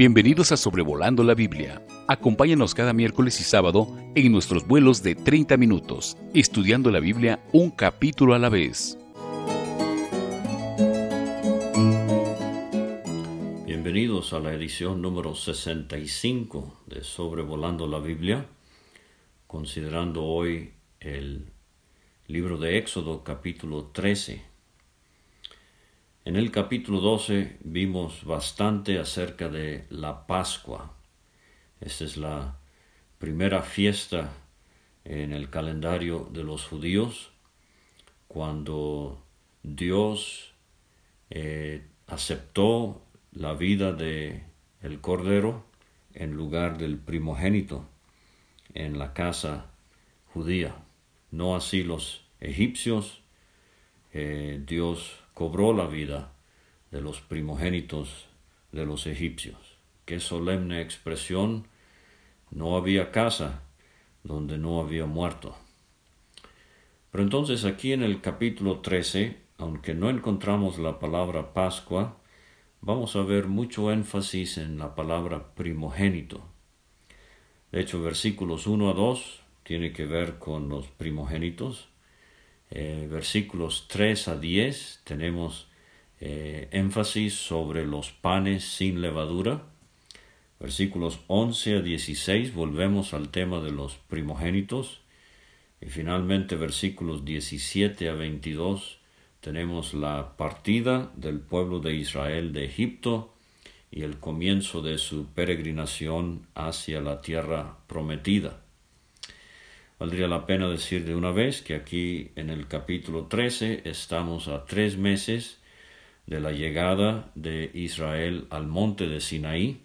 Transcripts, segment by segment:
Bienvenidos a Sobrevolando la Biblia. Acompáñanos cada miércoles y sábado en nuestros vuelos de 30 minutos, estudiando la Biblia un capítulo a la vez. Bienvenidos a la edición número 65 de Sobrevolando la Biblia, considerando hoy el libro de Éxodo capítulo 13. En el capítulo 12 vimos bastante acerca de la Pascua. Esta es la primera fiesta en el calendario de los judíos cuando Dios eh, aceptó la vida de el cordero en lugar del primogénito en la casa judía. No así los egipcios. Eh, Dios cobró la vida de los primogénitos de los egipcios. Qué solemne expresión. No había casa donde no había muerto. Pero entonces aquí en el capítulo 13, aunque no encontramos la palabra Pascua, vamos a ver mucho énfasis en la palabra primogénito. De hecho, versículos 1 a 2 tiene que ver con los primogénitos eh, versículos 3 a 10 tenemos eh, énfasis sobre los panes sin levadura. Versículos 11 a 16 volvemos al tema de los primogénitos. Y finalmente versículos 17 a 22 tenemos la partida del pueblo de Israel de Egipto y el comienzo de su peregrinación hacia la tierra prometida. Valdría la pena decir de una vez que aquí en el capítulo 13 estamos a tres meses de la llegada de Israel al monte de Sinaí,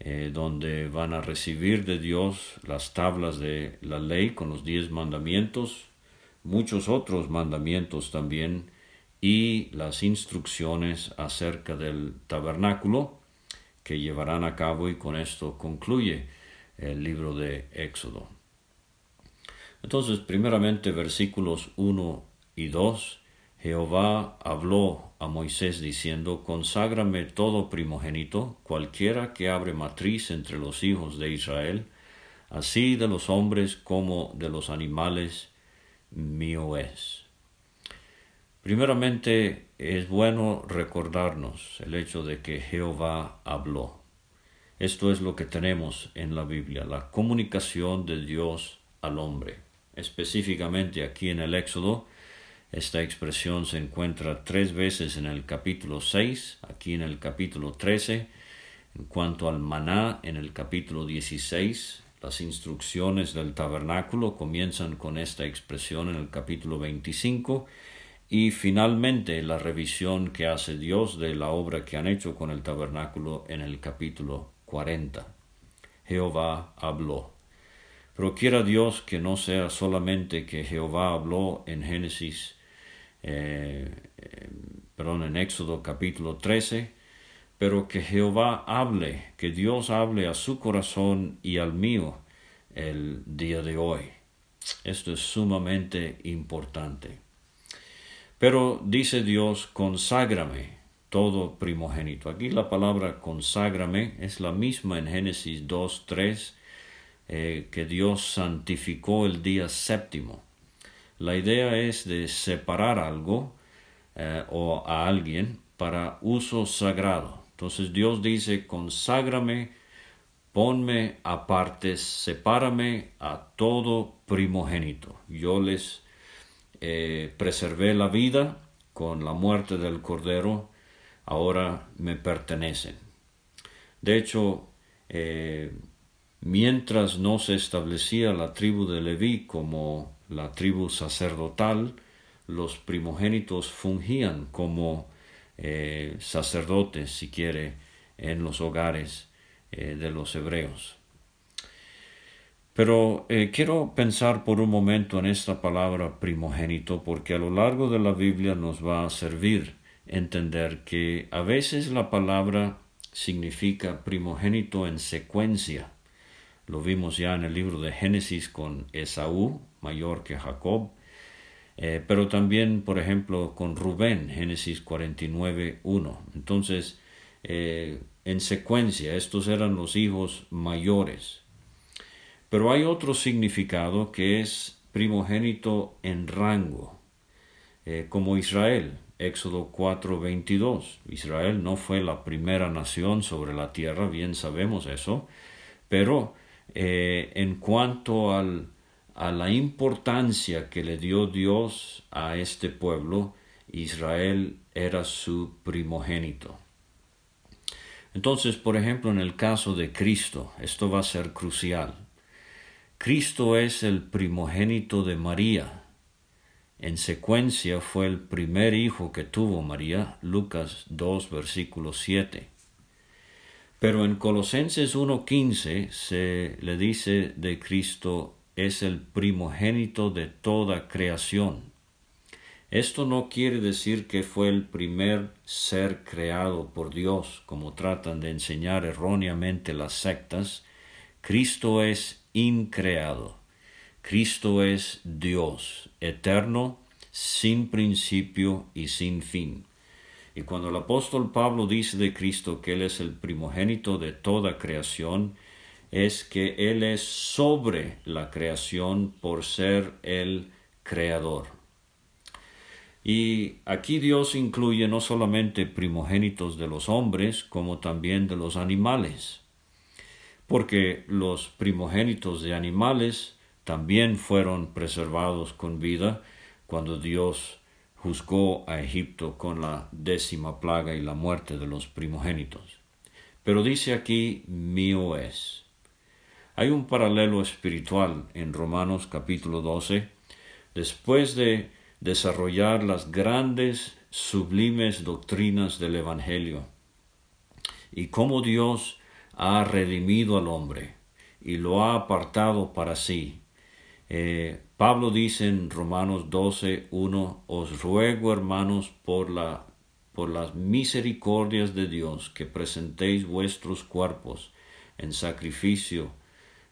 eh, donde van a recibir de Dios las tablas de la ley con los diez mandamientos, muchos otros mandamientos también, y las instrucciones acerca del tabernáculo que llevarán a cabo y con esto concluye el libro de Éxodo. Entonces, primeramente, versículos 1 y 2, Jehová habló a Moisés diciendo, Conságrame todo primogénito, cualquiera que abre matriz entre los hijos de Israel, así de los hombres como de los animales, mío es. Primeramente, es bueno recordarnos el hecho de que Jehová habló. Esto es lo que tenemos en la Biblia, la comunicación de Dios al hombre. Específicamente aquí en el Éxodo, esta expresión se encuentra tres veces en el capítulo 6, aquí en el capítulo 13, en cuanto al maná en el capítulo 16, las instrucciones del tabernáculo comienzan con esta expresión en el capítulo 25 y finalmente la revisión que hace Dios de la obra que han hecho con el tabernáculo en el capítulo 40. Jehová habló. Pero quiera Dios que no sea solamente que Jehová habló en Génesis, eh, eh, perdón, en Éxodo capítulo 13, pero que Jehová hable, que Dios hable a su corazón y al mío el día de hoy. Esto es sumamente importante. Pero dice Dios, conságrame todo primogénito. Aquí la palabra conságrame es la misma en Génesis 2, 3 eh, que Dios santificó el día séptimo. La idea es de separar algo eh, o a alguien para uso sagrado. Entonces Dios dice, conságrame, ponme aparte, sepárame a todo primogénito. Yo les eh, preservé la vida con la muerte del Cordero, ahora me pertenecen. De hecho, Mientras no se establecía la tribu de Leví como la tribu sacerdotal, los primogénitos fungían como eh, sacerdotes, si quiere, en los hogares eh, de los hebreos. Pero eh, quiero pensar por un momento en esta palabra primogénito porque a lo largo de la Biblia nos va a servir entender que a veces la palabra significa primogénito en secuencia lo vimos ya en el libro de Génesis con Esaú, mayor que Jacob, eh, pero también, por ejemplo, con Rubén, Génesis 49, 1. Entonces, eh, en secuencia. Estos eran los hijos mayores. Pero hay otro significado que es primogénito en rango, eh, como Israel. Éxodo 4:22. Israel no fue la primera nación sobre la tierra, bien sabemos eso, pero eh, en cuanto al, a la importancia que le dio Dios a este pueblo, Israel era su primogénito. Entonces, por ejemplo, en el caso de Cristo, esto va a ser crucial. Cristo es el primogénito de María, en secuencia fue el primer hijo que tuvo María, Lucas 2, versículo 7. Pero en Colosenses 1.15 se le dice de Cristo es el primogénito de toda creación. Esto no quiere decir que fue el primer ser creado por Dios, como tratan de enseñar erróneamente las sectas. Cristo es increado. Cristo es Dios, eterno, sin principio y sin fin. Y cuando el apóstol Pablo dice de Cristo que Él es el primogénito de toda creación, es que Él es sobre la creación por ser el creador. Y aquí Dios incluye no solamente primogénitos de los hombres, como también de los animales, porque los primogénitos de animales también fueron preservados con vida cuando Dios juzgó a Egipto con la décima plaga y la muerte de los primogénitos. Pero dice aquí mío es. Hay un paralelo espiritual en Romanos capítulo 12. Después de desarrollar las grandes, sublimes doctrinas del Evangelio y cómo Dios ha redimido al hombre y lo ha apartado para sí eh, Pablo dice en Romanos 12, 1, os ruego hermanos por, la, por las misericordias de Dios que presentéis vuestros cuerpos en sacrificio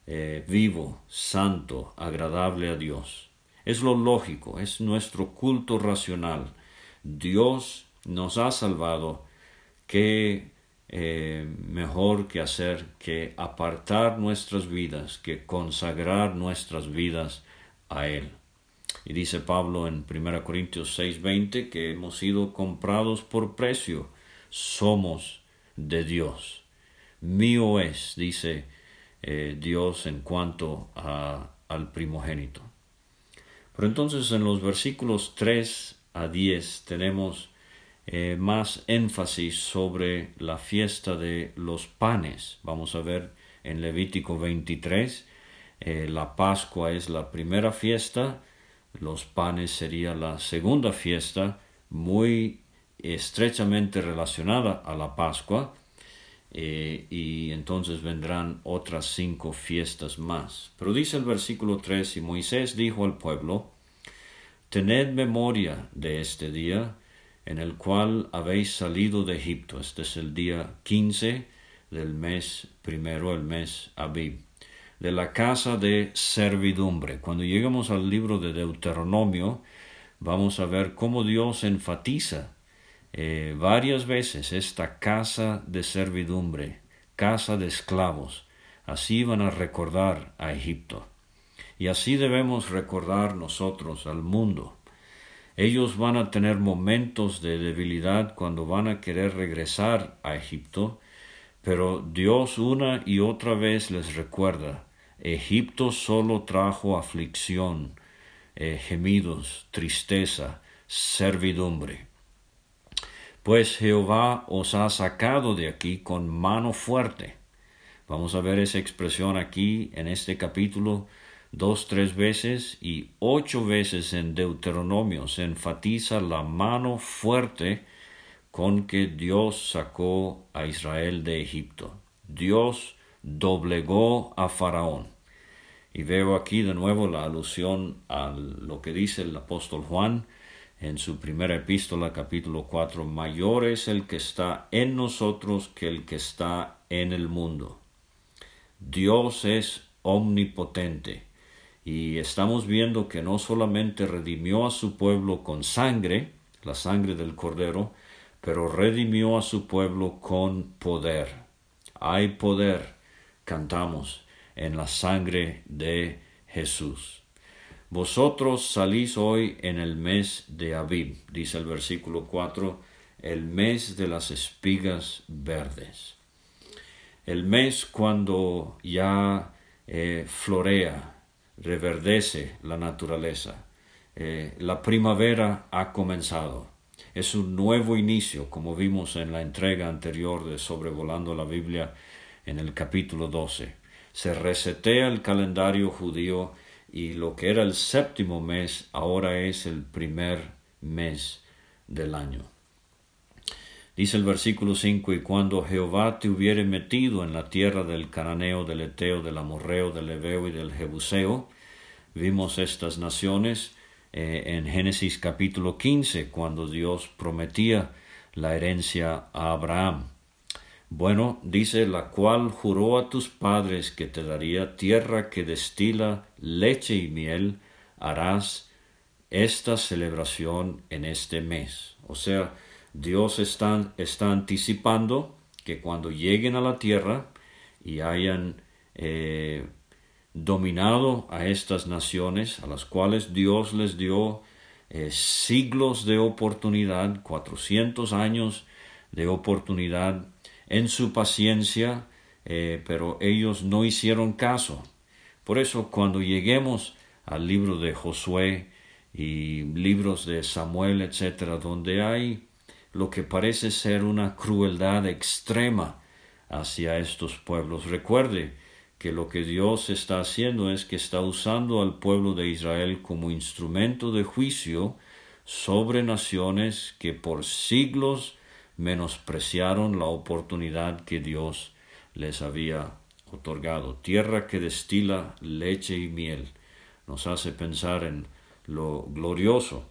eh, vivo, santo, agradable a Dios. Es lo lógico, es nuestro culto racional. Dios nos ha salvado. Eh, mejor que hacer que apartar nuestras vidas, que consagrar nuestras vidas a Él. Y dice Pablo en 1 Corintios 6:20 que hemos sido comprados por precio, somos de Dios. Mío es, dice eh, Dios en cuanto a, al primogénito. Pero entonces en los versículos 3 a 10 tenemos eh, más énfasis sobre la fiesta de los panes. Vamos a ver en Levítico 23, eh, la Pascua es la primera fiesta, los panes sería la segunda fiesta, muy estrechamente relacionada a la Pascua, eh, y entonces vendrán otras cinco fiestas más. Pero dice el versículo 3, y Moisés dijo al pueblo, Tened memoria de este día, en el cual habéis salido de Egipto. Este es el día quince del mes primero, el mes Abib, de la casa de servidumbre. Cuando lleguemos al libro de Deuteronomio, vamos a ver cómo Dios enfatiza eh, varias veces esta casa de servidumbre, casa de esclavos. Así van a recordar a Egipto. Y así debemos recordar nosotros al mundo. Ellos van a tener momentos de debilidad cuando van a querer regresar a Egipto, pero Dios una y otra vez les recuerda, Egipto solo trajo aflicción, eh, gemidos, tristeza, servidumbre. Pues Jehová os ha sacado de aquí con mano fuerte. Vamos a ver esa expresión aquí en este capítulo dos, tres veces y ocho veces en Deuteronomio se enfatiza la mano fuerte con que Dios sacó a Israel de Egipto. Dios doblegó a Faraón. Y veo aquí de nuevo la alusión a lo que dice el apóstol Juan en su primera epístola capítulo 4, mayor es el que está en nosotros que el que está en el mundo. Dios es omnipotente y estamos viendo que no solamente redimió a su pueblo con sangre, la sangre del cordero, pero redimió a su pueblo con poder. Hay poder, cantamos, en la sangre de Jesús. Vosotros salís hoy en el mes de Abib, dice el versículo 4, el mes de las espigas verdes. El mes cuando ya eh, florea, reverdece la naturaleza. Eh, la primavera ha comenzado. Es un nuevo inicio, como vimos en la entrega anterior de Sobrevolando la Biblia en el capítulo 12. Se resetea el calendario judío y lo que era el séptimo mes ahora es el primer mes del año. Dice el versículo 5, y cuando Jehová te hubiere metido en la tierra del cananeo, del eteo, del amorreo, del ebeo y del jebuseo, vimos estas naciones eh, en Génesis capítulo 15, cuando Dios prometía la herencia a Abraham. Bueno, dice, la cual juró a tus padres que te daría tierra que destila leche y miel, harás esta celebración en este mes. O sea, Dios está, anticipando que cuando lleguen a la tierra y hayan eh, dominado a estas naciones, a las cuales Dios les dio eh, siglos de oportunidad, cuatrocientos años de oportunidad en su paciencia, eh, pero ellos no hicieron caso. Por eso cuando lleguemos al libro de Josué y libros de Samuel, etcétera, donde hay lo que parece ser una crueldad extrema hacia estos pueblos. Recuerde que lo que Dios está haciendo es que está usando al pueblo de Israel como instrumento de juicio sobre naciones que por siglos menospreciaron la oportunidad que Dios les había otorgado. Tierra que destila leche y miel nos hace pensar en lo glorioso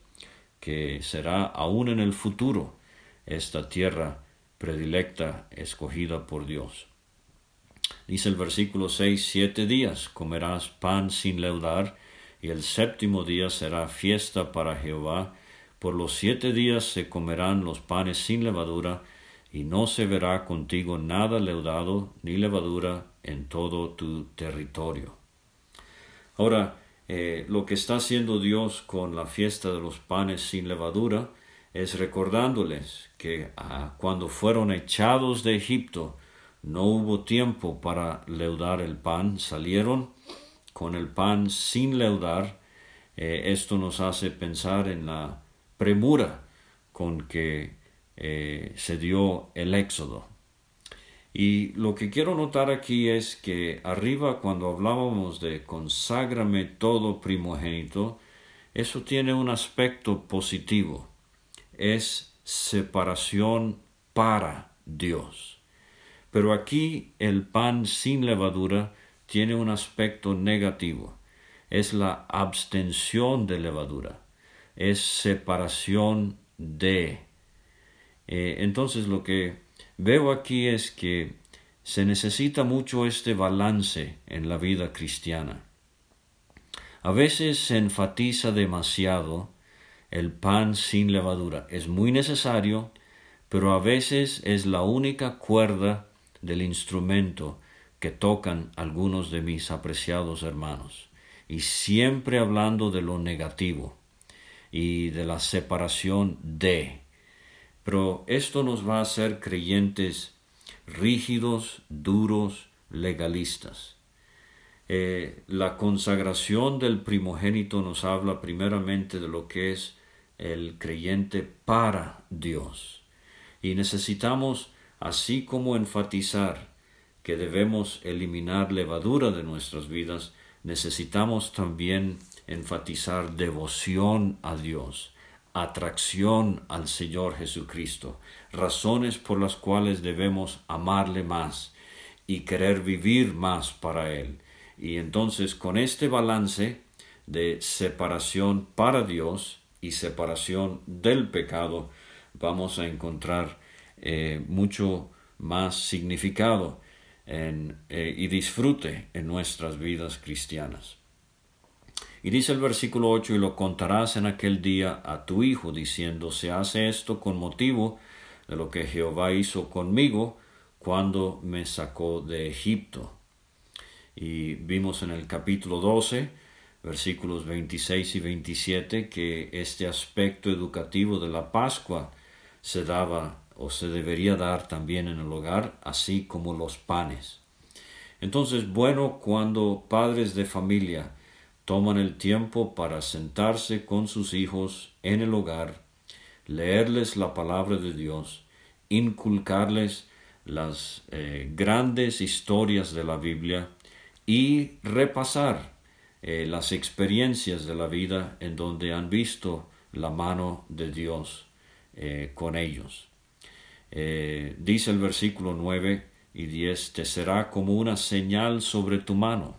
que será aún en el futuro esta tierra predilecta escogida por Dios. Dice el versículo 6, siete días comerás pan sin leudar, y el séptimo día será fiesta para Jehová, por los siete días se comerán los panes sin levadura, y no se verá contigo nada leudado ni levadura en todo tu territorio. Ahora, eh, lo que está haciendo Dios con la fiesta de los panes sin levadura es recordándoles que ah, cuando fueron echados de Egipto no hubo tiempo para leudar el pan, salieron con el pan sin leudar. Eh, esto nos hace pensar en la premura con que eh, se dio el éxodo. Y lo que quiero notar aquí es que arriba cuando hablábamos de conságrame todo primogénito, eso tiene un aspecto positivo. Es separación para Dios. Pero aquí el pan sin levadura tiene un aspecto negativo. Es la abstención de levadura es separación de. Eh, entonces lo que veo aquí es que se necesita mucho este balance en la vida cristiana. A veces se enfatiza demasiado el pan sin levadura. Es muy necesario, pero a veces es la única cuerda del instrumento que tocan algunos de mis apreciados hermanos, y siempre hablando de lo negativo y de la separación de. Pero esto nos va a hacer creyentes rígidos, duros, legalistas. Eh, la consagración del primogénito nos habla primeramente de lo que es el creyente para Dios. Y necesitamos, así como enfatizar que debemos eliminar levadura de nuestras vidas, necesitamos también enfatizar devoción a Dios, atracción al Señor Jesucristo, razones por las cuales debemos amarle más y querer vivir más para Él. Y entonces con este balance de separación para Dios y separación del pecado, vamos a encontrar eh, mucho más significado en, eh, y disfrute en nuestras vidas cristianas. Y dice el versículo 8, y lo contarás en aquel día a tu hijo, diciendo, se hace esto con motivo de lo que Jehová hizo conmigo cuando me sacó de Egipto. Y vimos en el capítulo 12, versículos 26 y 27, que este aspecto educativo de la Pascua se daba o se debería dar también en el hogar, así como los panes. Entonces, bueno, cuando padres de familia toman el tiempo para sentarse con sus hijos en el hogar, leerles la palabra de Dios, inculcarles las eh, grandes historias de la Biblia y repasar eh, las experiencias de la vida en donde han visto la mano de Dios eh, con ellos. dice el versículo 9 y 10, te será como una señal sobre tu mano,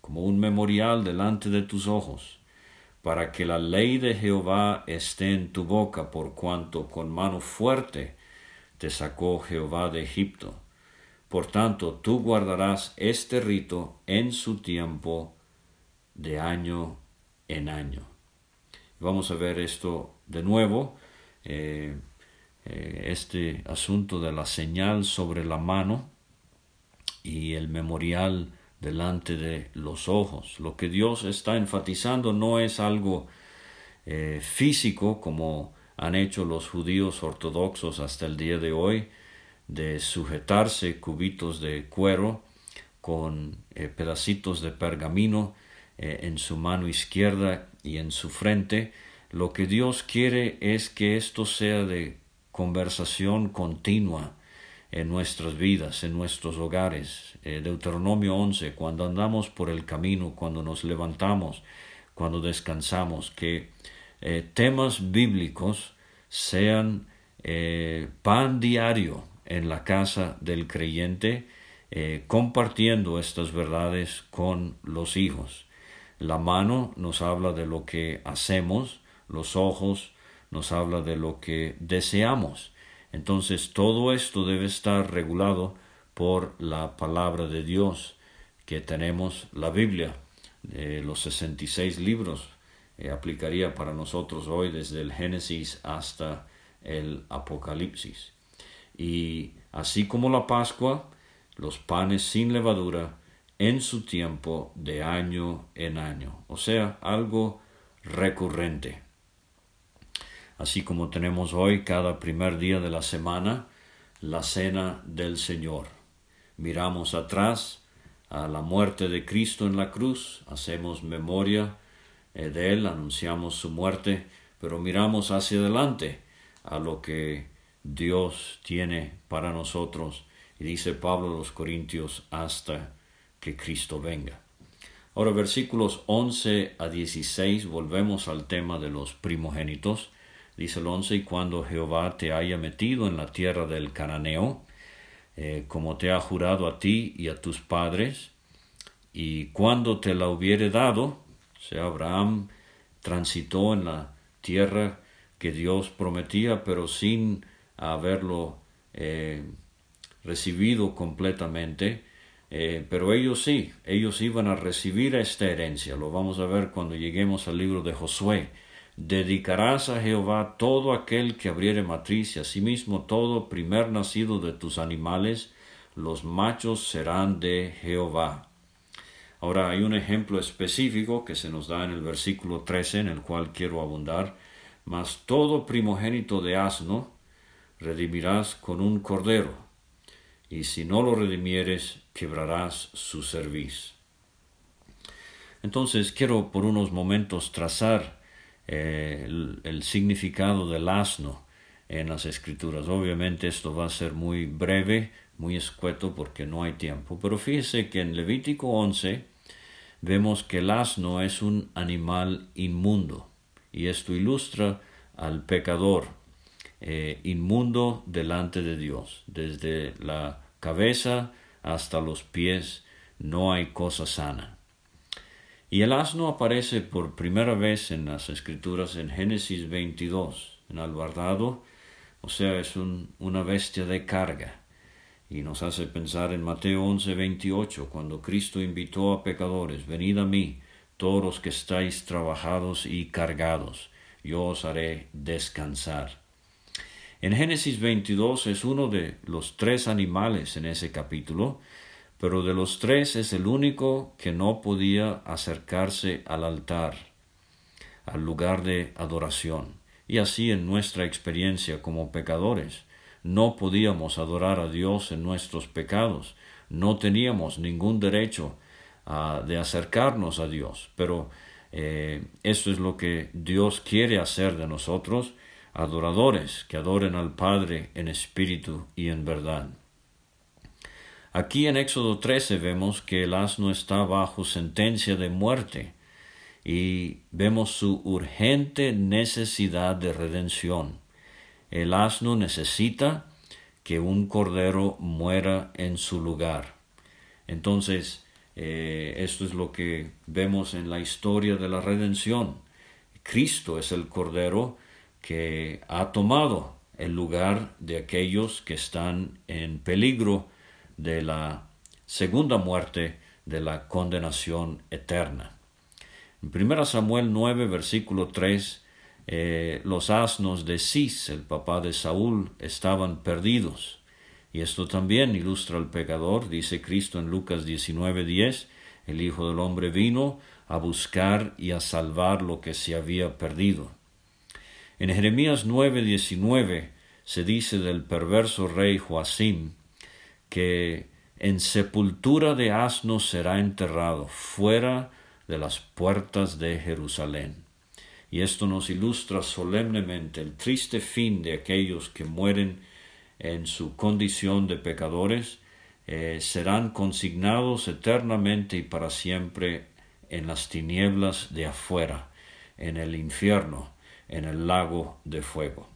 como un memorial delante de tus ojos para que la ley de Jehová esté en tu boca, por cuanto con mano fuerte te sacó Jehová de Egipto. Por tanto, tú guardarás este rito en su tiempo de año en año. Vamos a ver esto de nuevo, eh, eh, este asunto de la señal sobre la mano y el memorial delante de los ojos. Lo que Dios está enfatizando no es algo eh, físico como han hecho los judíos ortodoxos hasta el día de hoy, de sujetarse cubitos de cuero con pedacitos de pergamino eh, en su mano izquierda y en su frente. Lo que Dios quiere es que esto sea de conversación continua, en nuestras vidas, en nuestros hogares. Eh, Deuteronomio 11, cuando andamos por el camino, cuando nos levantamos, cuando descansamos, que eh, temas bíblicos sean pan diario en la casa del creyente, compartiendo estas verdades con los hijos. La mano nos habla de lo que hacemos, los ojos nos habla de lo que deseamos. Entonces todo esto debe estar regulado por la palabra de Dios que tenemos la Biblia. Eh, los 66 libros eh, aplicaría para nosotros hoy desde el Génesis hasta el Apocalipsis. Y así como la Pascua, los panes sin levadura en su tiempo de año en año, o sea, algo recurrente así como tenemos hoy cada primer día de la semana la cena del Señor. Miramos atrás a la muerte de Cristo en la cruz, hacemos memoria eh, de Él, anunciamos su muerte, pero miramos hacia adelante a lo que Dios tiene para nosotros. Y dice Pablo a los Corintios, hasta que Cristo venga. Ahora versículos 11 a 16, volvemos al tema de los primogénitos. Dice el once, y cuando Jehová te haya metido en la tierra del cananeo, eh, como te ha jurado a ti y a tus padres, y cuando te la hubiere dado, sea, Abraham transitó en la tierra que Dios prometía, pero sin haberlo eh, recibido completamente, eh, pero ellos sí, ellos iban a recibir esta herencia. Lo vamos a ver cuando lleguemos al libro de Josué dedicarás a Jehová todo aquel que abriere matriz y asimismo todo primer nacido de tus animales, los machos serán de Jehová. Ahora hay un ejemplo específico que se nos da en el versículo 13 en el cual quiero abundar, mas todo primogénito de asno redimirás con un cordero, y si no lo redimieres, quebrarás su cerviz. Entonces quiero por unos momentos trazar eh, el, significado del asno en las escrituras. Obviamente esto va a ser muy breve, muy escueto porque no hay tiempo, pero fíjese que en Levítico 11 vemos que el asno es un animal inmundo y esto ilustra al pecador eh, inmundo delante de Dios. Desde la cabeza hasta los pies no hay cosa sana. Y el asno aparece por primera vez en las escrituras en Génesis 22, en albardado, o sea, es una bestia de carga. Y nos hace pensar en Mateo 11, 28, cuando Cristo invitó a pecadores, venid a mí, todos los que estáis trabajados y cargados, yo os haré descansar. En Génesis 22 es uno de los tres animales en ese capítulo, pero de los tres es el único que no podía acercarse al altar, al lugar de adoración. Y así en nuestra experiencia como pecadores, no podíamos adorar a Dios en nuestros pecados, no teníamos ningún derecho ah, de acercarnos a Dios, pero eh, esto es lo que Dios quiere hacer de nosotros, adoradores que adoren al Padre en espíritu y en verdad. Aquí en Éxodo 13 vemos que el asno está bajo sentencia de muerte y vemos su urgente necesidad de redención. El asno necesita que un cordero muera en su lugar. Entonces, eh, esto es lo que vemos en la historia de la redención. Cristo es el cordero que ha tomado el lugar de aquellos que están en peligro de la segunda muerte de la condenación eterna. En 1 Samuel 9, versículo 3, eh, los asnos de Cis, el papá de Saúl, estaban perdidos. Y esto también ilustra al pecador, dice Cristo en Lucas 19:10, el Hijo del Hombre vino a buscar y a salvar lo que se había perdido. En Jeremías 9:19 se dice del perverso rey Joacim que en sepultura de asnos será enterrado fuera de las puertas de Jerusalén. Y esto nos ilustra solemnemente el triste fin de aquellos que mueren en su condición de pecadores, eh, serán consignados eternamente y para siempre en las tinieblas de afuera, en el infierno, en el lago de fuego.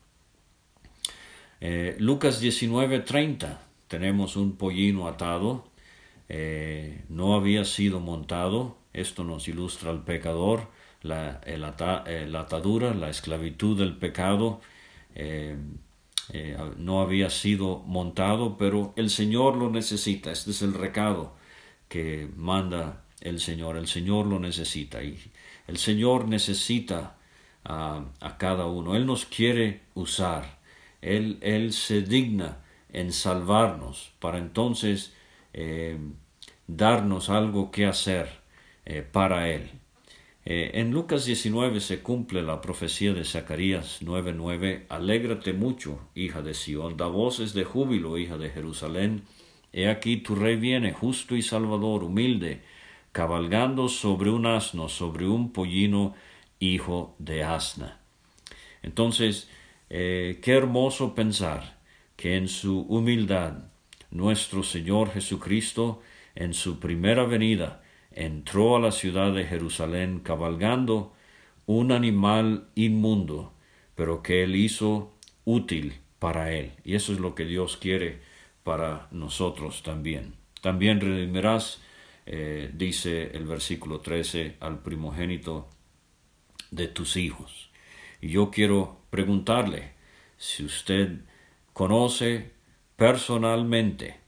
Eh, Lucas 19:30 tenemos un pollino atado, eh, no había sido montado, esto nos ilustra al pecador, la, la atadura, la esclavitud del pecado, eh, no había sido montado, pero el Señor lo necesita. Este es el recado que manda el Señor. El Señor lo necesita y el Señor necesita a, cada uno. Él nos quiere usar. Él, él se digna en salvarnos para entonces eh, darnos algo que hacer eh, para Él. Eh, en Lucas 19 se cumple la profecía de Zacarías 9:9, Alégrate mucho, hija de Sión, da voces de júbilo, hija de Jerusalén. He aquí tu rey viene, justo y salvador, humilde, cabalgando sobre un asno, sobre un pollino, hijo de asna. Entonces, eh, qué hermoso pensar que en su humildad nuestro Señor Jesucristo, en su primera venida, entró a la ciudad de Jerusalén cabalgando un animal inmundo, pero que él hizo útil para él. Y eso es lo que Dios quiere para nosotros también. También redimirás, eh, dice el versículo 13, al primogénito de tus hijos. Y yo quiero preguntarle si usted conoce personalmente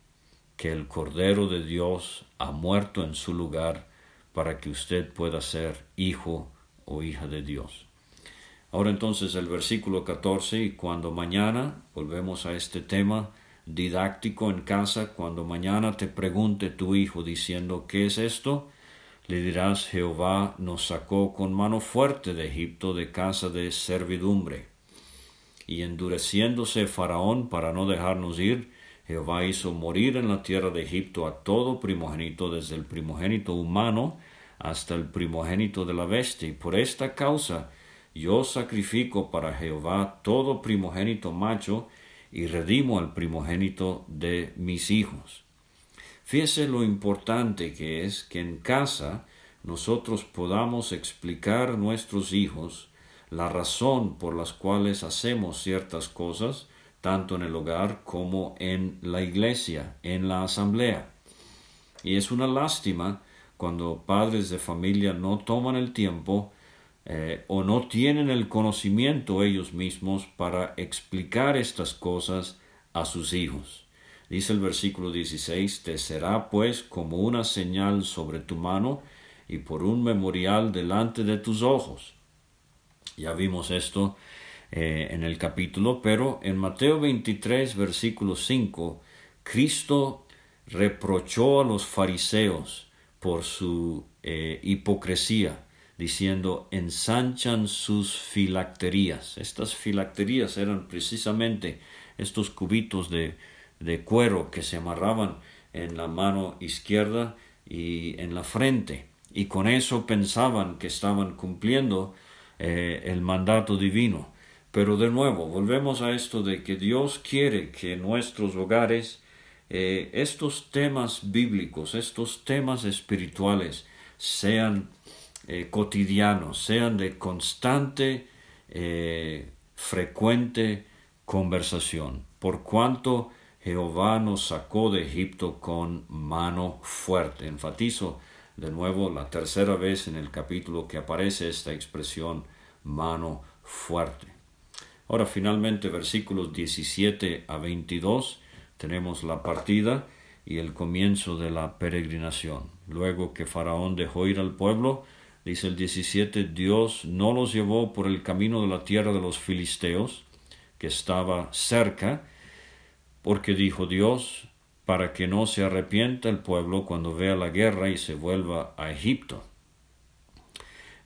que el Cordero de Dios ha muerto en su lugar para que usted pueda ser hijo o hija de Dios. Ahora entonces el versículo 14, y cuando mañana, volvemos a este tema didáctico en casa, cuando mañana te pregunte tu hijo diciendo, ¿qué es esto? Le dirás, Jehová nos sacó con mano fuerte de Egipto de casa de servidumbre. Y endureciéndose Faraón para no dejarnos ir, Jehová hizo morir en la tierra de Egipto a todo primogénito, desde el primogénito humano hasta el primogénito de la bestia, y por esta causa yo sacrifico para Jehová todo primogénito macho, y redimo al primogénito de mis hijos. Fíjese lo importante que es que en casa nosotros podamos explicar a nuestros hijos la razón por las cuales hacemos ciertas cosas, tanto en el hogar como en la iglesia, en la asamblea. Y es una lástima cuando padres de familia no toman el tiempo eh, o no tienen el conocimiento ellos mismos para explicar estas cosas a sus hijos. Dice el versículo 16, te será pues como una señal sobre tu mano y por un memorial delante de tus ojos. Ya vimos esto eh, en el capítulo, pero en Mateo 23, versículo 5, Cristo reprochó a los fariseos por su eh, hipocresía, diciendo, ensanchan sus filacterías. Estas filacterías eran precisamente estos cubitos de, de cuero que se amarraban en la mano izquierda y en la frente, y con eso pensaban que estaban cumpliendo eh, el mandato divino. Pero de nuevo, volvemos a esto de que Dios quiere que en nuestros hogares eh, estos temas bíblicos, estos temas espirituales sean eh, cotidianos, sean de constante, frecuente conversación. Por cuanto Jehová nos sacó de Egipto con mano fuerte. Enfatizo de nuevo la tercera vez en el capítulo que aparece esta expresión mano fuerte. Ahora finalmente versículos 17 a 22 tenemos la partida y el comienzo de la peregrinación. Luego que Faraón dejó ir al pueblo, dice el 17, Dios no los llevó por el camino de la tierra de los filisteos, que estaba cerca, porque dijo Dios, para que no se arrepienta el pueblo cuando vea la guerra y se vuelva a Egipto.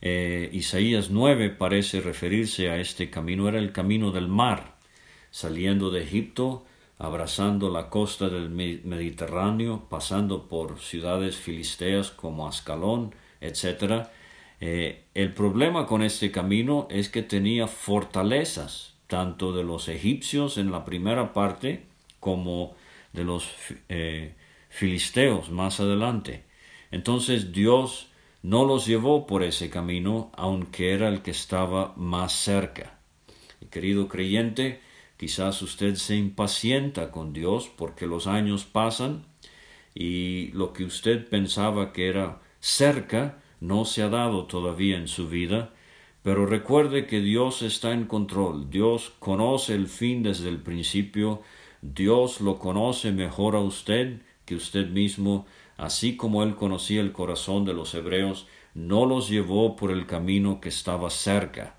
Eh, Isaías 9 parece referirse a este camino, era el camino del mar, saliendo de Egipto, abrazando la costa del Mediterráneo, pasando por ciudades filisteas como Ascalón, etc. Eh, el problema con este camino es que tenía fortalezas, tanto de los egipcios en la primera parte, como de los eh, filisteos más adelante. Entonces Dios no los llevó por ese camino, aunque era el que estaba más cerca. querido creyente, quizás usted se impacienta con Dios porque los años pasan y lo que usted pensaba que era cerca no se ha dado todavía en su vida, pero recuerde que Dios está en control, Dios conoce el fin desde el principio, Dios lo conoce mejor a usted que usted mismo, así como él conocía el corazón de los hebreos, no los llevó por el camino que estaba cerca,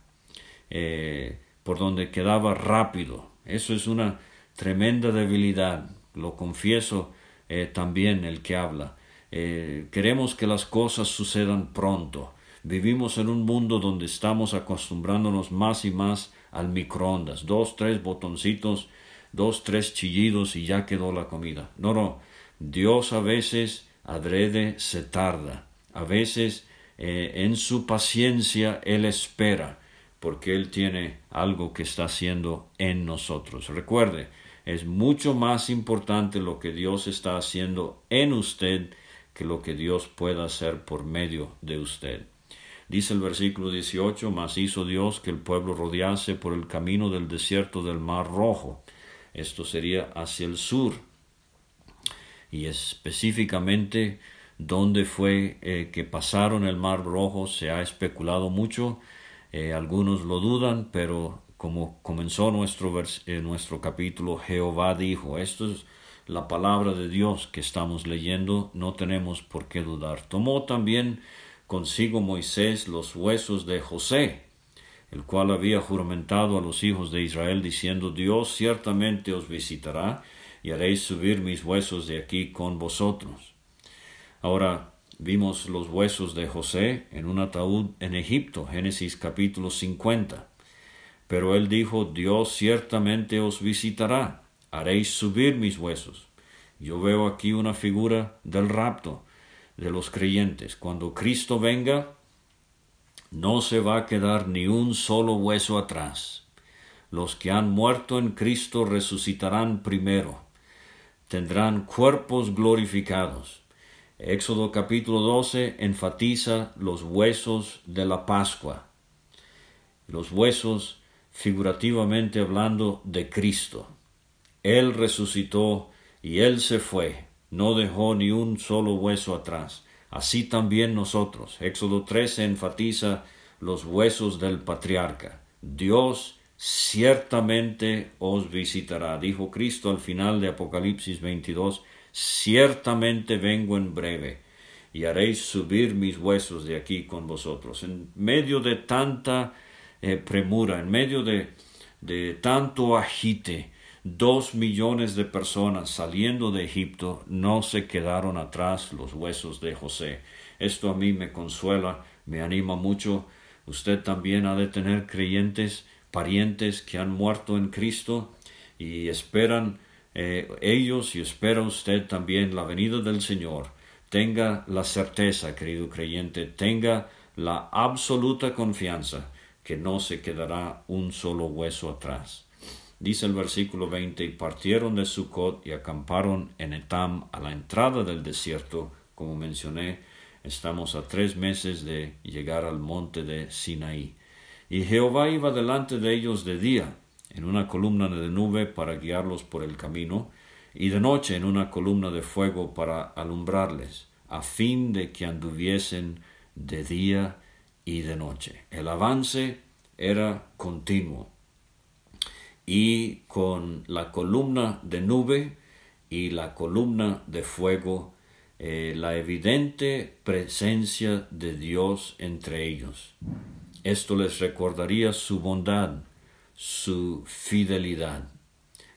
eh, por donde quedaba rápido. Eso es una tremenda debilidad, lo confieso eh, también el que habla. Eh, queremos que las cosas sucedan pronto. Vivimos en un mundo donde estamos acostumbrándonos más y más al microondas, dos, tres botoncitos dos, tres chillidos y ya quedó la comida. No, no. Dios a veces adrede se tarda. A veces eh, en su paciencia Él espera porque Él tiene algo que está haciendo en nosotros. Recuerde, es mucho más importante lo que Dios está haciendo en usted que lo que Dios pueda hacer por medio de usted. Dice el versículo 18, mas hizo Dios que el pueblo rodease por el camino del desierto del mar rojo esto sería hacia el sur. Y específicamente dónde fue eh, que pasaron el Mar Rojo se ha especulado mucho. Eh, algunos lo dudan, pero como comenzó nuestro, eh, nuestro capítulo, Jehová dijo, esto es la palabra de Dios que estamos leyendo, no tenemos por qué dudar. Tomó también consigo Moisés los huesos de José, el cual había juramentado a los hijos de Israel, diciendo, Dios ciertamente os visitará, y haréis subir mis huesos de aquí con vosotros. Ahora vimos los huesos de José en un ataúd en Egipto, Génesis capítulo 50. Pero él dijo, Dios ciertamente os visitará, haréis subir mis huesos. Yo veo aquí una figura del rapto de los creyentes. Cuando Cristo venga, no se va a quedar ni un solo hueso atrás. Los que han muerto en Cristo resucitarán primero, tendrán cuerpos glorificados. Éxodo capítulo 12 enfatiza los huesos de la Pascua. Los huesos, figurativamente hablando, de Cristo. Él resucitó y Él se fue, no dejó ni un solo hueso atrás así también nosotros. Éxodo 13 enfatiza los huesos del patriarca. Dios ciertamente os visitará. Dijo Cristo al final de Apocalipsis 22, ciertamente vengo en breve y haréis subir mis huesos de aquí con vosotros. En medio de tanta eh, premura, en medio de de tanto agite, dos millones de personas saliendo de Egipto, no se quedaron atrás los huesos de José. Esto a mí me consuela, me anima mucho. Usted también ha de tener creyentes, parientes que han muerto en Cristo y esperan eh, ellos y espera usted también la venida del Señor. Tenga la certeza, querido creyente, tenga la absoluta confianza que no se quedará un solo hueso atrás. Dice el versículo 20, y partieron de Sucot y acamparon en Etam a la entrada del desierto, como mencioné, estamos a tres meses de llegar al monte de Sinaí. Y Jehová iba delante de ellos de día, en una columna de nube para guiarlos por el camino, y de noche en una columna de fuego para alumbrarles, a fin de que anduviesen de día y de noche. El avance era continuo y con la columna de nube y la columna de fuego, eh, la evidente presencia de Dios entre ellos. Esto les recordaría su bondad, su fidelidad.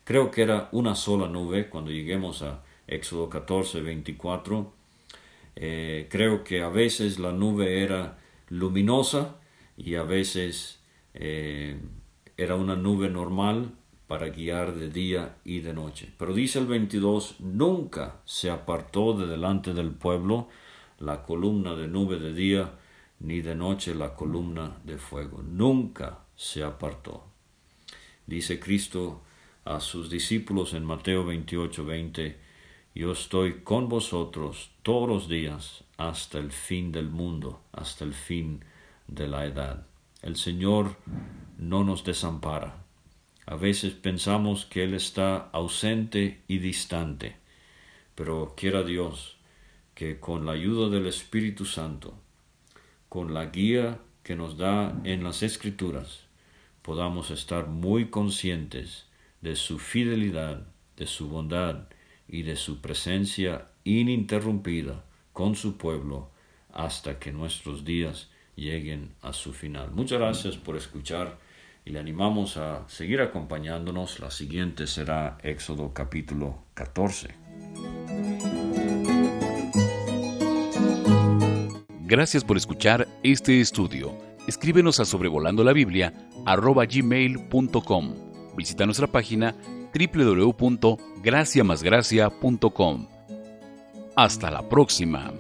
Creo que era una sola nube cuando lleguemos a Éxodo 14, 24. Eh, creo que a veces la nube era luminosa y a veces eh, era una nube normal para guiar de día y de noche. Pero dice el 22, nunca se apartó de delante del pueblo la columna de nube de día, ni de noche la columna de fuego. Nunca se apartó. Dice Cristo a sus discípulos en Mateo 28, 20, Yo estoy con vosotros todos los días hasta el fin del mundo, hasta el fin de la edad. El Señor no nos desampara. A veces pensamos que Él está ausente y distante, pero quiera Dios que con la ayuda del Espíritu Santo, con la guía que nos da en las Escrituras, podamos estar muy conscientes de su fidelidad, de su bondad y de su presencia ininterrumpida con su pueblo hasta que nuestros días lleguen a su final. Muchas gracias por escuchar y le animamos a seguir acompañándonos. La siguiente será Éxodo capítulo 14. Gracias por escuchar este estudio. Escríbenos a sobrevolando la Biblia gmail.com. Visita nuestra página www.graciamasgracia.com. Hasta la próxima.